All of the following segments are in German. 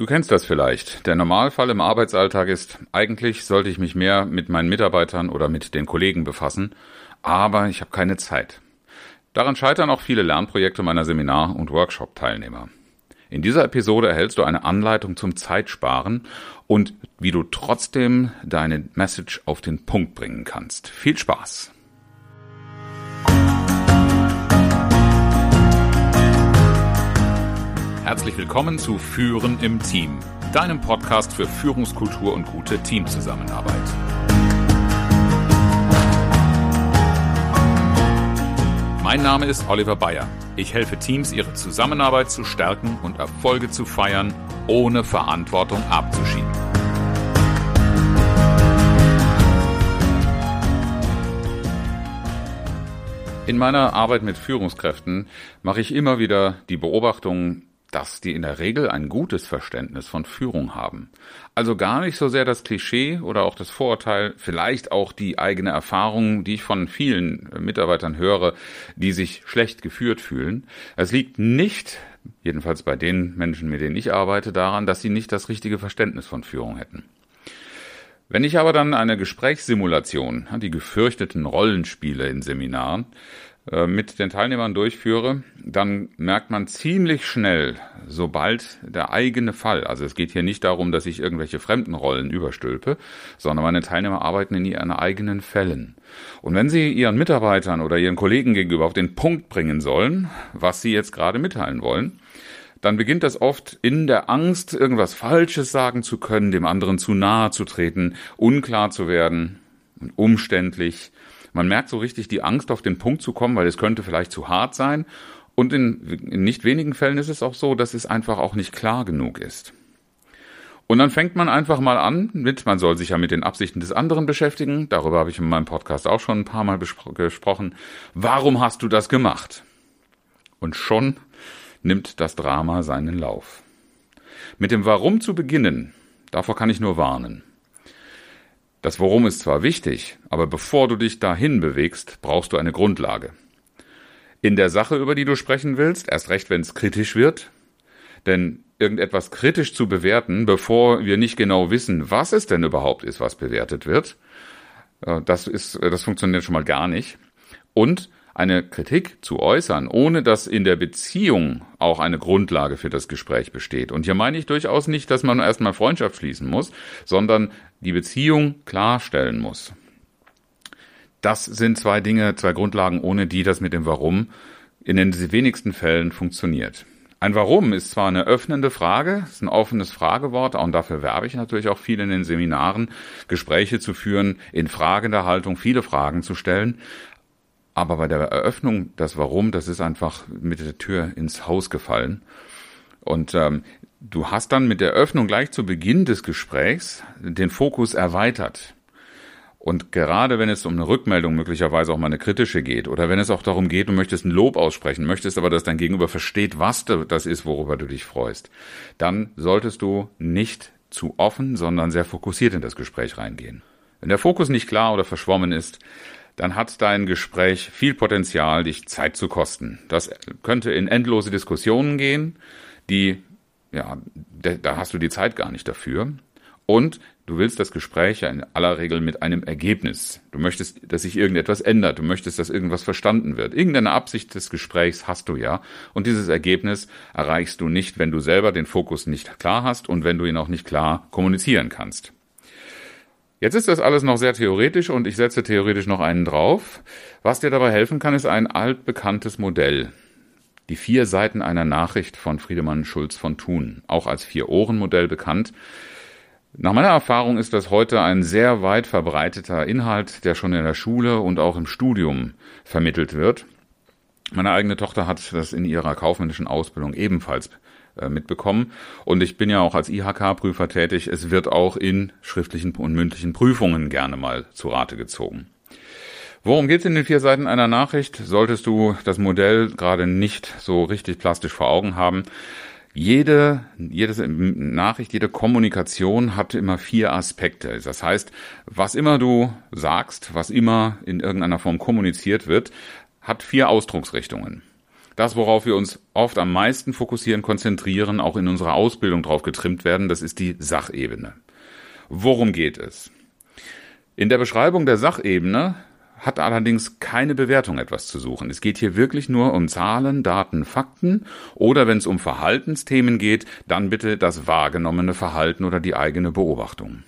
Du kennst das vielleicht. Der Normalfall im Arbeitsalltag ist, eigentlich sollte ich mich mehr mit meinen Mitarbeitern oder mit den Kollegen befassen, aber ich habe keine Zeit. Daran scheitern auch viele Lernprojekte meiner Seminar- und Workshop-Teilnehmer. In dieser Episode erhältst du eine Anleitung zum Zeitsparen und wie du trotzdem deine Message auf den Punkt bringen kannst. Viel Spaß! Herzlich willkommen zu Führen im Team, deinem Podcast für Führungskultur und gute Teamzusammenarbeit. Mein Name ist Oliver Bayer. Ich helfe Teams, ihre Zusammenarbeit zu stärken und Erfolge zu feiern, ohne Verantwortung abzuschieben. In meiner Arbeit mit Führungskräften mache ich immer wieder die Beobachtung, dass die in der Regel ein gutes Verständnis von Führung haben. Also gar nicht so sehr das Klischee oder auch das Vorurteil, vielleicht auch die eigene Erfahrung, die ich von vielen Mitarbeitern höre, die sich schlecht geführt fühlen. Es liegt nicht, jedenfalls bei den Menschen, mit denen ich arbeite, daran, dass sie nicht das richtige Verständnis von Führung hätten. Wenn ich aber dann eine Gesprächssimulation, die gefürchteten Rollenspiele in Seminaren, äh, mit den Teilnehmern durchführe, dann merkt man ziemlich schnell, sobald der eigene Fall, also es geht hier nicht darum, dass ich irgendwelche fremden Rollen überstülpe, sondern meine Teilnehmer arbeiten in ihren eigenen Fällen. Und wenn sie ihren Mitarbeitern oder ihren Kollegen gegenüber auf den Punkt bringen sollen, was sie jetzt gerade mitteilen wollen, dann beginnt das oft in der Angst, irgendwas Falsches sagen zu können, dem anderen zu nahe zu treten, unklar zu werden, umständlich, man merkt so richtig die Angst, auf den Punkt zu kommen, weil es könnte vielleicht zu hart sein. Und in, in nicht wenigen Fällen ist es auch so, dass es einfach auch nicht klar genug ist. Und dann fängt man einfach mal an mit, man soll sich ja mit den Absichten des anderen beschäftigen. Darüber habe ich in meinem Podcast auch schon ein paar Mal gesprochen. Warum hast du das gemacht? Und schon nimmt das Drama seinen Lauf. Mit dem Warum zu beginnen, davor kann ich nur warnen. Das Worum ist zwar wichtig, aber bevor du dich dahin bewegst, brauchst du eine Grundlage. In der Sache, über die du sprechen willst, erst recht, wenn es kritisch wird, denn irgendetwas kritisch zu bewerten, bevor wir nicht genau wissen, was es denn überhaupt ist, was bewertet wird, äh, das ist, das funktioniert schon mal gar nicht. Und eine Kritik zu äußern, ohne dass in der Beziehung auch eine Grundlage für das Gespräch besteht. Und hier meine ich durchaus nicht, dass man erstmal Freundschaft schließen muss, sondern die Beziehung klarstellen muss. Das sind zwei Dinge, zwei Grundlagen, ohne die das mit dem Warum in den wenigsten Fällen funktioniert. Ein Warum ist zwar eine öffnende Frage, ist ein offenes Fragewort, und dafür werbe ich natürlich auch viel in den Seminaren, Gespräche zu führen, in fragender Haltung viele Fragen zu stellen. Aber bei der Eröffnung, das Warum, das ist einfach mit der Tür ins Haus gefallen. Und ähm, du hast dann mit der Öffnung gleich zu Beginn des Gesprächs den Fokus erweitert. Und gerade wenn es um eine Rückmeldung möglicherweise auch mal eine kritische geht oder wenn es auch darum geht, du möchtest ein Lob aussprechen, möchtest aber, dass dein Gegenüber versteht, was das ist, worüber du dich freust, dann solltest du nicht zu offen, sondern sehr fokussiert in das Gespräch reingehen. Wenn der Fokus nicht klar oder verschwommen ist, dann hat dein Gespräch viel Potenzial, dich Zeit zu kosten. Das könnte in endlose Diskussionen gehen, die, ja, da hast du die Zeit gar nicht dafür. Und du willst das Gespräch ja in aller Regel mit einem Ergebnis. Du möchtest, dass sich irgendetwas ändert. Du möchtest, dass irgendwas verstanden wird. Irgendeine Absicht des Gesprächs hast du ja. Und dieses Ergebnis erreichst du nicht, wenn du selber den Fokus nicht klar hast und wenn du ihn auch nicht klar kommunizieren kannst. Jetzt ist das alles noch sehr theoretisch und ich setze theoretisch noch einen drauf. Was dir dabei helfen kann, ist ein altbekanntes Modell. Die vier Seiten einer Nachricht von Friedemann Schulz von Thun, auch als Vier-Ohren-Modell bekannt. Nach meiner Erfahrung ist das heute ein sehr weit verbreiteter Inhalt, der schon in der Schule und auch im Studium vermittelt wird. Meine eigene Tochter hat das in ihrer kaufmännischen Ausbildung ebenfalls äh, mitbekommen. Und ich bin ja auch als IHK-Prüfer tätig. Es wird auch in schriftlichen und mündlichen Prüfungen gerne mal zu Rate gezogen. Worum geht es in den vier Seiten einer Nachricht? Solltest du das Modell gerade nicht so richtig plastisch vor Augen haben. Jede, jede Nachricht, jede Kommunikation hat immer vier Aspekte. Das heißt, was immer du sagst, was immer in irgendeiner Form kommuniziert wird, hat vier Ausdrucksrichtungen. das, worauf wir uns oft am meisten fokussieren, konzentrieren, auch in unserer Ausbildung drauf getrimmt werden, das ist die Sachebene. Worum geht es? In der Beschreibung der Sachebene hat allerdings keine Bewertung etwas zu suchen. Es geht hier wirklich nur um Zahlen, Daten, Fakten oder wenn es um Verhaltensthemen geht, dann bitte das wahrgenommene Verhalten oder die eigene Beobachtung.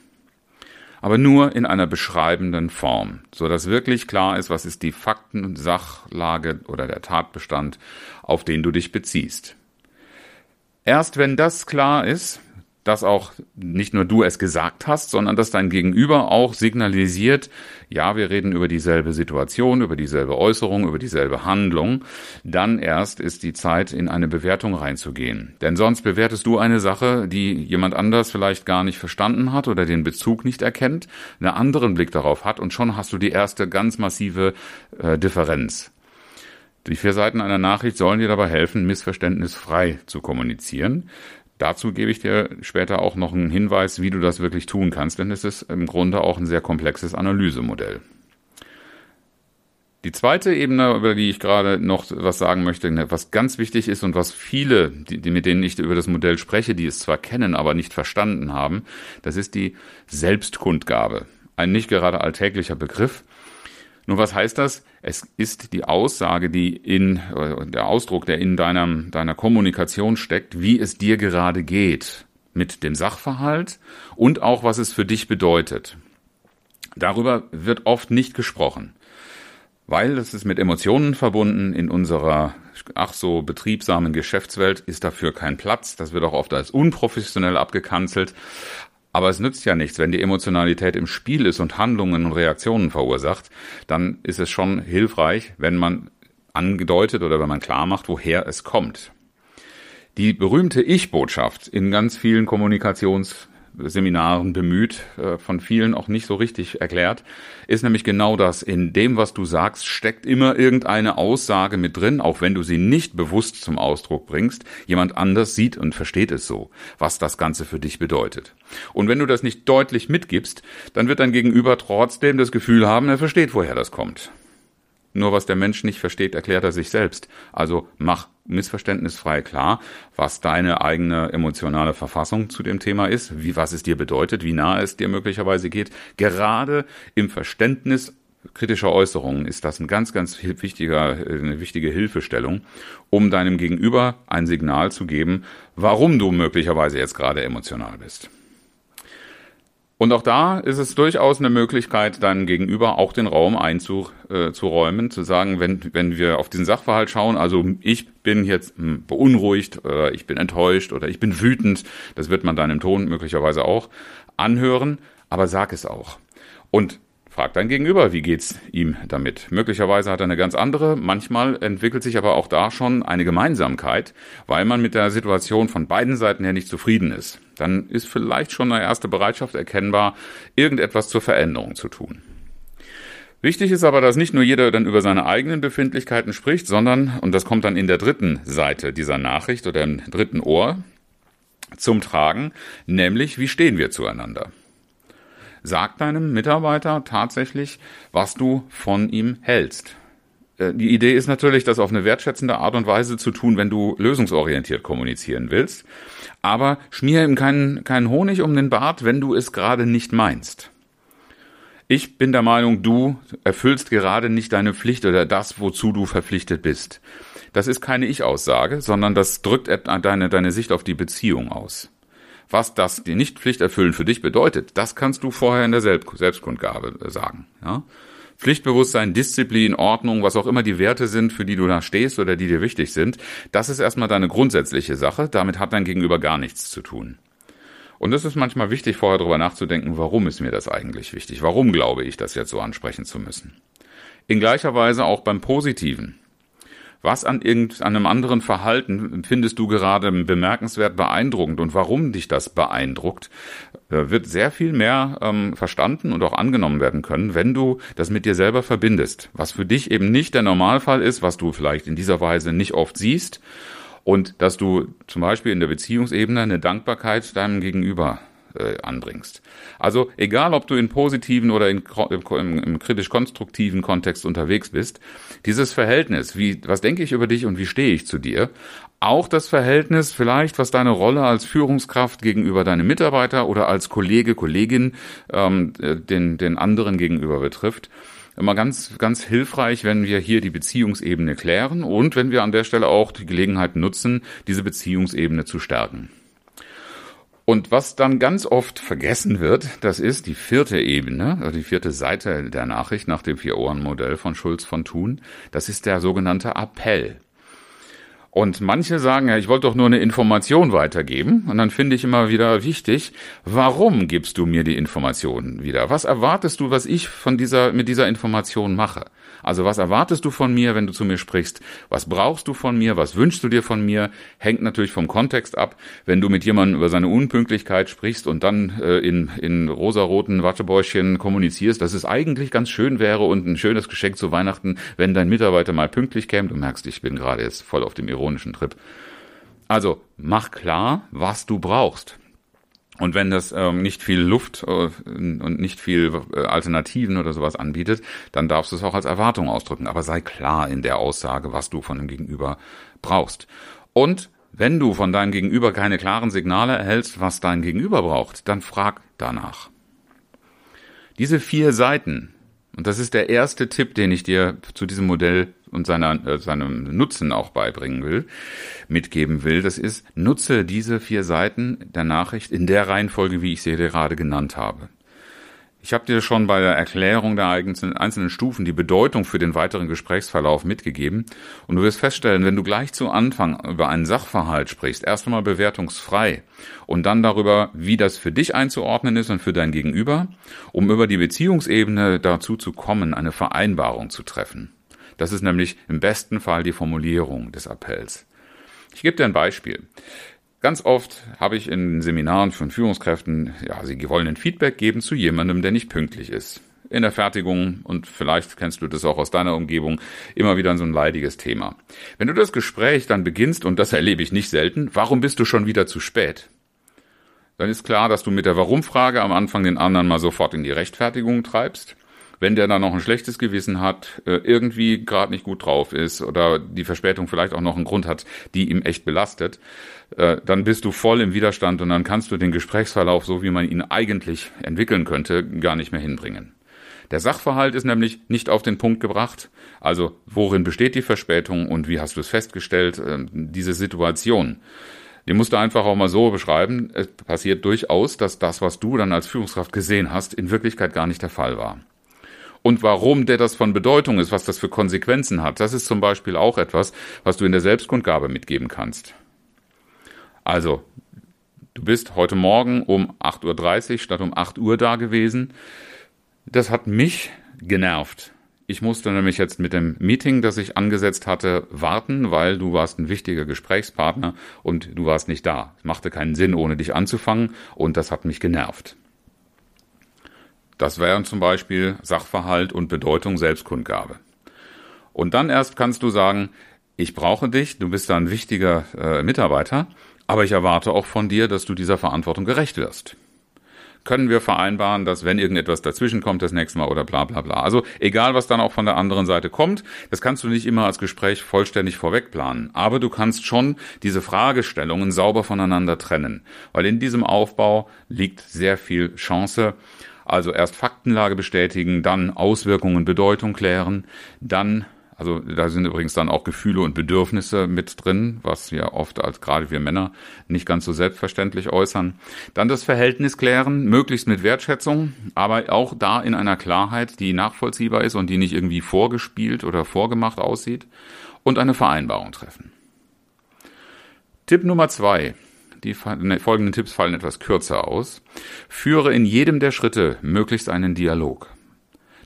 Aber nur in einer beschreibenden Form, so dass wirklich klar ist, was ist die Fakten, Sachlage oder der Tatbestand, auf den du dich beziehst. Erst wenn das klar ist, dass auch nicht nur du es gesagt hast, sondern dass dein Gegenüber auch signalisiert, ja, wir reden über dieselbe Situation, über dieselbe Äußerung, über dieselbe Handlung, dann erst ist die Zeit, in eine Bewertung reinzugehen. Denn sonst bewertest du eine Sache, die jemand anders vielleicht gar nicht verstanden hat oder den Bezug nicht erkennt, einen anderen Blick darauf hat und schon hast du die erste ganz massive äh, Differenz. Die vier Seiten einer Nachricht sollen dir dabei helfen, missverständnisfrei zu kommunizieren. Dazu gebe ich dir später auch noch einen Hinweis, wie du das wirklich tun kannst, denn es ist im Grunde auch ein sehr komplexes Analysemodell. Die zweite Ebene, über die ich gerade noch was sagen möchte, was ganz wichtig ist und was viele, die, die, mit denen ich über das Modell spreche, die es zwar kennen, aber nicht verstanden haben, das ist die Selbstkundgabe. Ein nicht gerade alltäglicher Begriff, nur was heißt das? Es ist die Aussage, die in, der Ausdruck, der in deiner, deiner Kommunikation steckt, wie es dir gerade geht mit dem Sachverhalt und auch was es für dich bedeutet. Darüber wird oft nicht gesprochen, weil das ist mit Emotionen verbunden. In unserer ach so betriebsamen Geschäftswelt ist dafür kein Platz. Das wird auch oft als unprofessionell abgekanzelt. Aber es nützt ja nichts, wenn die Emotionalität im Spiel ist und Handlungen und Reaktionen verursacht, dann ist es schon hilfreich, wenn man angedeutet oder wenn man klar macht, woher es kommt. Die berühmte Ich-Botschaft in ganz vielen Kommunikations- Seminaren bemüht, äh, von vielen auch nicht so richtig erklärt, ist nämlich genau das. In dem, was du sagst, steckt immer irgendeine Aussage mit drin, auch wenn du sie nicht bewusst zum Ausdruck bringst. Jemand anders sieht und versteht es so, was das Ganze für dich bedeutet. Und wenn du das nicht deutlich mitgibst, dann wird dein Gegenüber trotzdem das Gefühl haben, er versteht, woher das kommt. Nur was der Mensch nicht versteht, erklärt er sich selbst. Also mach missverständnisfrei klar, was deine eigene emotionale Verfassung zu dem Thema ist, wie was es dir bedeutet, wie nahe es dir möglicherweise geht. Gerade im Verständnis kritischer Äußerungen ist das ein ganz, ganz wichtiger, eine wichtige Hilfestellung, um deinem Gegenüber ein Signal zu geben, warum du möglicherweise jetzt gerade emotional bist. Und auch da ist es durchaus eine Möglichkeit, deinem Gegenüber auch den Raum einzuräumen, äh, zu sagen, wenn, wenn wir auf diesen Sachverhalt schauen, also ich bin jetzt hm, beunruhigt oder ich bin enttäuscht oder ich bin wütend, das wird man dann im Ton möglicherweise auch anhören, aber sag es auch. Und Frag dein Gegenüber, wie geht's ihm damit? Möglicherweise hat er eine ganz andere, manchmal entwickelt sich aber auch da schon eine Gemeinsamkeit, weil man mit der Situation von beiden Seiten her nicht zufrieden ist. Dann ist vielleicht schon eine erste Bereitschaft erkennbar, irgendetwas zur Veränderung zu tun. Wichtig ist aber, dass nicht nur jeder dann über seine eigenen Befindlichkeiten spricht, sondern, und das kommt dann in der dritten Seite dieser Nachricht oder im dritten Ohr zum Tragen, nämlich wie stehen wir zueinander? Sag deinem Mitarbeiter tatsächlich, was du von ihm hältst. Äh, die Idee ist natürlich, das auf eine wertschätzende Art und Weise zu tun, wenn du lösungsorientiert kommunizieren willst. Aber schmier ihm keinen, keinen Honig um den Bart, wenn du es gerade nicht meinst. Ich bin der Meinung, du erfüllst gerade nicht deine Pflicht oder das, wozu du verpflichtet bist. Das ist keine Ich-Aussage, sondern das drückt deine, deine Sicht auf die Beziehung aus. Was das die Nichtpflicht erfüllen für dich bedeutet, das kannst du vorher in der Selbstkundgabe äh, sagen. Ja? Pflichtbewusstsein, Disziplin, Ordnung, was auch immer die Werte sind, für die du da stehst oder die dir wichtig sind, das ist erstmal deine grundsätzliche Sache. Damit hat dein Gegenüber gar nichts zu tun. Und es ist manchmal wichtig, vorher darüber nachzudenken, warum ist mir das eigentlich wichtig? Warum glaube ich, das jetzt so ansprechen zu müssen? In gleicher Weise auch beim Positiven. Was an irgendeinem anderen Verhalten findest du gerade bemerkenswert beeindruckend und warum dich das beeindruckt, äh, wird sehr viel mehr ähm, verstanden und auch angenommen werden können, wenn du das mit dir selber verbindest. Was für dich eben nicht der Normalfall ist, was du vielleicht in dieser Weise nicht oft siehst und dass du zum Beispiel in der Beziehungsebene eine Dankbarkeit deinem Gegenüber äh, anbringst. Also egal, ob du in positiven oder in, im, im kritisch-konstruktiven Kontext unterwegs bist, dieses Verhältnis, wie, was denke ich über dich und wie stehe ich zu dir, auch das Verhältnis vielleicht, was deine Rolle als Führungskraft gegenüber deinem Mitarbeiter oder als Kollege, Kollegin ähm, äh, den, den anderen gegenüber betrifft, immer ganz, ganz hilfreich, wenn wir hier die Beziehungsebene klären und wenn wir an der Stelle auch die Gelegenheit nutzen, diese Beziehungsebene zu stärken. Und was dann ganz oft vergessen wird, das ist die vierte Ebene, also die vierte Seite der Nachricht nach dem Vier-Ohren-Modell von Schulz von Thun. Das ist der sogenannte Appell. Und manche sagen, ja, ich wollte doch nur eine Information weitergeben. Und dann finde ich immer wieder wichtig, warum gibst du mir die Informationen wieder? Was erwartest du, was ich von dieser, mit dieser Information mache? Also was erwartest du von mir, wenn du zu mir sprichst? Was brauchst du von mir? Was wünschst du dir von mir? Hängt natürlich vom Kontext ab. Wenn du mit jemandem über seine Unpünktlichkeit sprichst und dann äh, in, in rosaroten Wattebäuschen kommunizierst, dass es eigentlich ganz schön wäre und ein schönes Geschenk zu Weihnachten, wenn dein Mitarbeiter mal pünktlich käme. Du merkst, ich bin gerade jetzt voll auf dem ironischen Trip. Also mach klar, was du brauchst. Und wenn das ähm, nicht viel Luft äh, und nicht viel äh, Alternativen oder sowas anbietet, dann darfst du es auch als Erwartung ausdrücken. Aber sei klar in der Aussage, was du von dem Gegenüber brauchst. Und wenn du von deinem Gegenüber keine klaren Signale erhältst, was dein Gegenüber braucht, dann frag danach. Diese vier Seiten, und das ist der erste Tipp, den ich dir zu diesem Modell und seiner, äh, seinem Nutzen auch beibringen will, mitgeben will, das ist, nutze diese vier Seiten der Nachricht in der Reihenfolge, wie ich sie gerade genannt habe. Ich habe dir schon bei der Erklärung der einzelnen Stufen die Bedeutung für den weiteren Gesprächsverlauf mitgegeben und du wirst feststellen, wenn du gleich zu Anfang über einen Sachverhalt sprichst, erst einmal bewertungsfrei und dann darüber, wie das für dich einzuordnen ist und für dein Gegenüber, um über die Beziehungsebene dazu zu kommen, eine Vereinbarung zu treffen. Das ist nämlich im besten Fall die Formulierung des Appells. Ich gebe dir ein Beispiel. Ganz oft habe ich in Seminaren von Führungskräften, ja, sie wollen ein Feedback geben zu jemandem, der nicht pünktlich ist. In der Fertigung, und vielleicht kennst du das auch aus deiner Umgebung, immer wieder so ein leidiges Thema. Wenn du das Gespräch dann beginnst, und das erlebe ich nicht selten, warum bist du schon wieder zu spät? Dann ist klar, dass du mit der Warum-Frage am Anfang den anderen mal sofort in die Rechtfertigung treibst wenn der dann noch ein schlechtes Gewissen hat, äh, irgendwie gerade nicht gut drauf ist oder die Verspätung vielleicht auch noch einen Grund hat, die ihm echt belastet, äh, dann bist du voll im Widerstand und dann kannst du den Gesprächsverlauf, so wie man ihn eigentlich entwickeln könnte, gar nicht mehr hinbringen. Der Sachverhalt ist nämlich nicht auf den Punkt gebracht. Also worin besteht die Verspätung und wie hast du es festgestellt, äh, diese Situation. Die musst du einfach auch mal so beschreiben. Es passiert durchaus, dass das, was du dann als Führungskraft gesehen hast, in Wirklichkeit gar nicht der Fall war und warum der das von Bedeutung ist, was das für Konsequenzen hat. Das ist zum Beispiel auch etwas, was du in der Selbstkundgabe mitgeben kannst. Also, du bist heute Morgen um 8.30 Uhr statt um 8 Uhr da gewesen. Das hat mich genervt. Ich musste nämlich jetzt mit dem Meeting, das ich angesetzt hatte, warten, weil du warst ein wichtiger Gesprächspartner und du warst nicht da. Es machte keinen Sinn, ohne dich anzufangen und das hat mich genervt. Das wären zum Beispiel Sachverhalt und Bedeutung Selbstkundgabe. Und dann erst kannst du sagen, ich brauche dich, du bist ein wichtiger äh, Mitarbeiter, aber ich erwarte auch von dir, dass du dieser Verantwortung gerecht wirst. Können wir vereinbaren, dass wenn irgendetwas dazwischen kommt, das nächste Mal oder bla bla bla. Also egal, was dann auch von der anderen Seite kommt, das kannst du nicht immer als Gespräch vollständig vorwegplanen. Aber du kannst schon diese Fragestellungen sauber voneinander trennen. Weil in diesem Aufbau liegt sehr viel Chance also erst Faktenlage bestätigen, dann Auswirkungen, Bedeutung klären, dann also da sind übrigens dann auch Gefühle und Bedürfnisse mit drin, was wir oft als gerade wir Männer nicht ganz so selbstverständlich äußern. Dann das Verhältnis klären, möglichst mit Wertschätzung, aber auch da in einer Klarheit, die nachvollziehbar ist und die nicht irgendwie vorgespielt oder vorgemacht aussieht. Und eine Vereinbarung treffen. Tipp Nummer zwei. Die ne, folgenden Tipps fallen etwas kürzer aus. Führe in jedem der Schritte möglichst einen Dialog.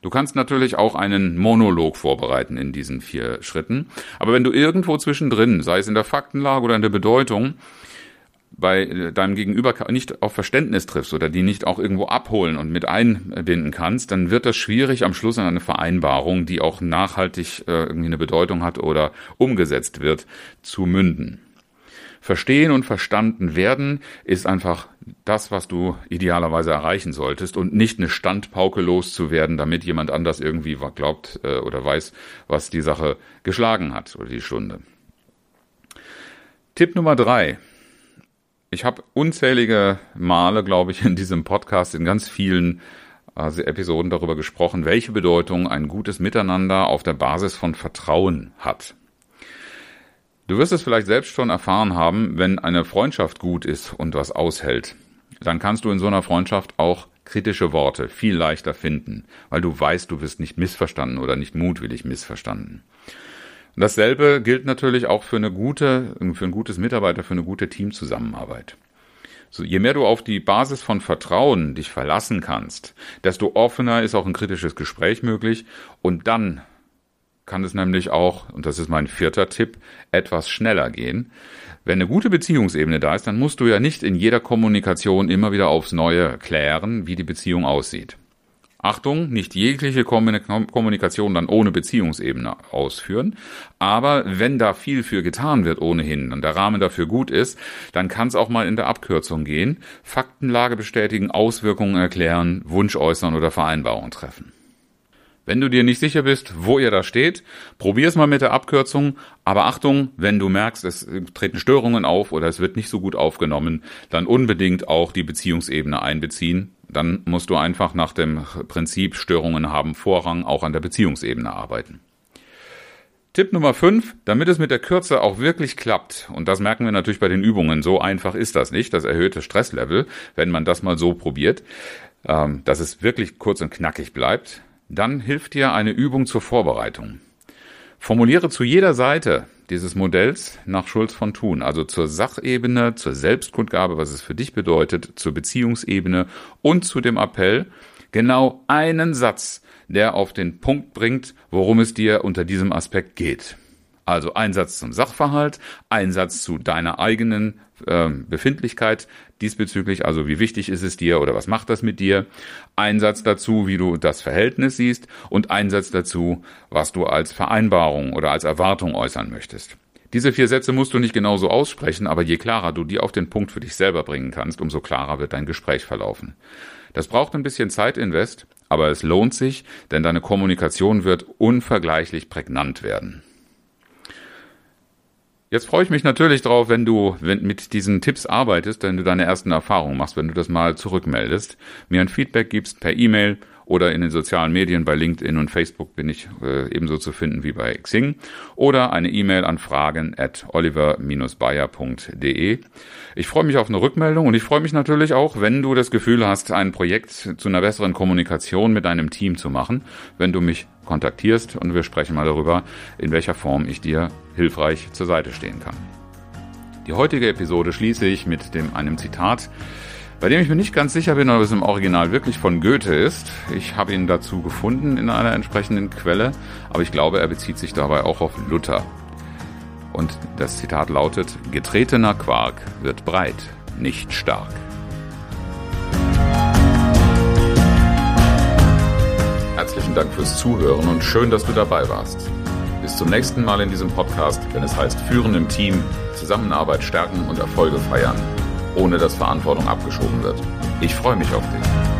Du kannst natürlich auch einen Monolog vorbereiten in diesen vier Schritten. Aber wenn du irgendwo zwischendrin, sei es in der Faktenlage oder in der Bedeutung, bei äh, deinem Gegenüber nicht auf Verständnis triffst oder die nicht auch irgendwo abholen und mit einbinden kannst, dann wird das schwierig am Schluss an eine Vereinbarung, die auch nachhaltig äh, irgendwie eine Bedeutung hat oder umgesetzt wird, zu münden. Verstehen und verstanden werden ist einfach das, was du idealerweise erreichen solltest und nicht eine Standpauke loszuwerden, damit jemand anders irgendwie glaubt äh, oder weiß, was die Sache geschlagen hat oder die Stunde. Tipp Nummer drei. Ich habe unzählige Male, glaube ich, in diesem Podcast in ganz vielen also Episoden darüber gesprochen, welche Bedeutung ein gutes Miteinander auf der Basis von Vertrauen hat. Du wirst es vielleicht selbst schon erfahren haben, wenn eine Freundschaft gut ist und was aushält, dann kannst du in so einer Freundschaft auch kritische Worte viel leichter finden, weil du weißt, du wirst nicht missverstanden oder nicht mutwillig missverstanden. Und dasselbe gilt natürlich auch für eine gute, für ein gutes Mitarbeiter, für eine gute Teamzusammenarbeit. So, je mehr du auf die Basis von Vertrauen dich verlassen kannst, desto offener ist auch ein kritisches Gespräch möglich und dann kann es nämlich auch, und das ist mein vierter Tipp, etwas schneller gehen. Wenn eine gute Beziehungsebene da ist, dann musst du ja nicht in jeder Kommunikation immer wieder aufs Neue klären, wie die Beziehung aussieht. Achtung, nicht jegliche Kommunikation dann ohne Beziehungsebene ausführen. Aber wenn da viel für getan wird ohnehin und der Rahmen dafür gut ist, dann kann es auch mal in der Abkürzung gehen. Faktenlage bestätigen, Auswirkungen erklären, Wunsch äußern oder Vereinbarung treffen. Wenn du dir nicht sicher bist, wo ihr da steht, probier es mal mit der Abkürzung. Aber Achtung, wenn du merkst, es treten Störungen auf oder es wird nicht so gut aufgenommen, dann unbedingt auch die Beziehungsebene einbeziehen. Dann musst du einfach nach dem Prinzip Störungen haben Vorrang auch an der Beziehungsebene arbeiten. Tipp Nummer 5, damit es mit der Kürze auch wirklich klappt, und das merken wir natürlich bei den Übungen, so einfach ist das nicht, das erhöhte Stresslevel, wenn man das mal so probiert, ähm, dass es wirklich kurz und knackig bleibt, dann hilft dir eine Übung zur Vorbereitung. Formuliere zu jeder Seite dieses Modells nach Schulz von Thun, also zur Sachebene, zur Selbstkundgabe, was es für dich bedeutet, zur Beziehungsebene und zu dem Appell, genau einen Satz, der auf den Punkt bringt, worum es dir unter diesem Aspekt geht. Also ein Satz zum Sachverhalt, ein Satz zu deiner eigenen äh, Befindlichkeit diesbezüglich, also wie wichtig ist es dir oder was macht das mit dir, ein Satz dazu, wie du das Verhältnis siehst und ein Satz dazu, was du als Vereinbarung oder als Erwartung äußern möchtest. Diese vier Sätze musst du nicht genauso aussprechen, aber je klarer du die auf den Punkt für dich selber bringen kannst, umso klarer wird dein Gespräch verlaufen. Das braucht ein bisschen Zeitinvest, aber es lohnt sich, denn deine Kommunikation wird unvergleichlich prägnant werden. Jetzt freue ich mich natürlich drauf, wenn du mit diesen Tipps arbeitest, wenn du deine ersten Erfahrungen machst, wenn du das mal zurückmeldest, mir ein Feedback gibst per E-Mail oder in den sozialen Medien bei LinkedIn und Facebook bin ich äh, ebenso zu finden wie bei Xing oder eine E-Mail an fragen at oliver-bayer.de. Ich freue mich auf eine Rückmeldung und ich freue mich natürlich auch, wenn du das Gefühl hast, ein Projekt zu einer besseren Kommunikation mit deinem Team zu machen, wenn du mich kontaktierst und wir sprechen mal darüber, in welcher Form ich dir hilfreich zur Seite stehen kann. Die heutige Episode schließe ich mit dem, einem Zitat bei dem ich mir nicht ganz sicher bin, ob es im Original wirklich von Goethe ist. Ich habe ihn dazu gefunden in einer entsprechenden Quelle, aber ich glaube, er bezieht sich dabei auch auf Luther. Und das Zitat lautet, Getretener Quark wird breit, nicht stark. Herzlichen Dank fürs Zuhören und schön, dass du dabei warst. Bis zum nächsten Mal in diesem Podcast, wenn es heißt Führen im Team, Zusammenarbeit stärken und Erfolge feiern ohne dass Verantwortung abgeschoben wird. Ich freue mich auf dich.